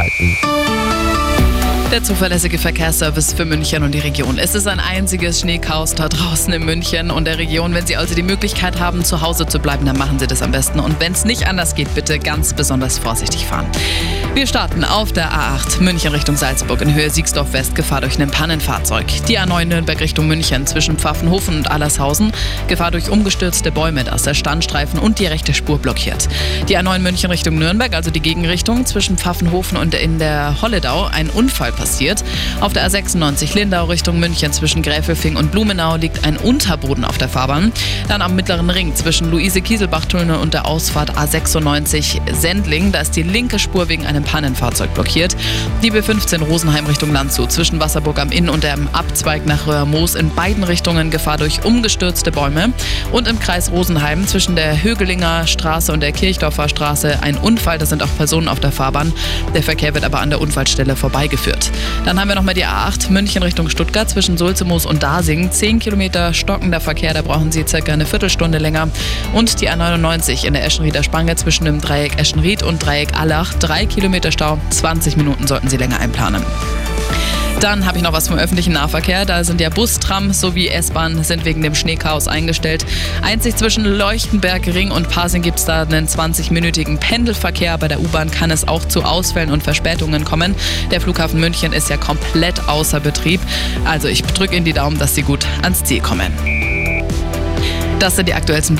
abschalten. Der zuverlässige Verkehrsservice für München und die Region. Es ist ein einziges Schneechaos da draußen in München und der Region. Wenn Sie also die Möglichkeit haben, zu Hause zu bleiben, dann machen Sie das am besten. Und wenn es nicht anders geht, bitte ganz besonders vorsichtig fahren. Wir starten auf der A8 München Richtung Salzburg in Höhe Siegsdorf West, Gefahr durch ein Pannenfahrzeug. Die A9 Nürnberg Richtung München zwischen Pfaffenhofen und Allershausen, Gefahr durch umgestürzte Bäume, da ist der Standstreifen und die rechte Spur blockiert. Die A9 München Richtung Nürnberg, also die Gegenrichtung zwischen Pfaffenhofen und in der Holledau, ein Unfall passiert. Auf der A96 Lindau Richtung München zwischen Gräfelfing und Blumenau liegt ein Unterboden auf der Fahrbahn. Dann am mittleren Ring zwischen Luise-Kieselbach-Tunnel und der Ausfahrt A96 Sendling, da ist die linke Spur wegen einem Pannenfahrzeug blockiert. Die B15 Rosenheim Richtung Landshut zwischen Wasserburg am Inn und dem Abzweig nach Röhrmoos in beiden Richtungen Gefahr durch umgestürzte Bäume. Und im Kreis Rosenheim zwischen der Högelinger Straße und der Kirchdorfer Straße ein Unfall. Da sind auch Personen auf der Fahrbahn. Der Verkehr wird aber an der Unfallstelle vorbeigeführt. Dann haben wir nochmal die A8 München Richtung Stuttgart zwischen Sulzemoos und Dasing. 10 Kilometer stockender Verkehr, da brauchen Sie circa eine Viertelstunde länger. Und die A99 in der Eschenrieder Spange zwischen dem Dreieck Eschenried und Dreieck Allach. 3 Kilometer Stau, 20 Minuten sollten Sie länger einplanen. Dann habe ich noch was vom öffentlichen Nahverkehr. Da sind ja Bus, Tram sowie S-Bahn sind wegen dem Schneechaos eingestellt. Einzig zwischen Leuchtenberg, Ring und Pasing gibt es da einen 20-minütigen Pendelverkehr. Bei der U-Bahn kann es auch zu Ausfällen und Verspätungen kommen. Der Flughafen München ist ja komplett außer Betrieb. Also ich drücke Ihnen die Daumen, dass Sie gut ans Ziel kommen. Das sind die aktuellsten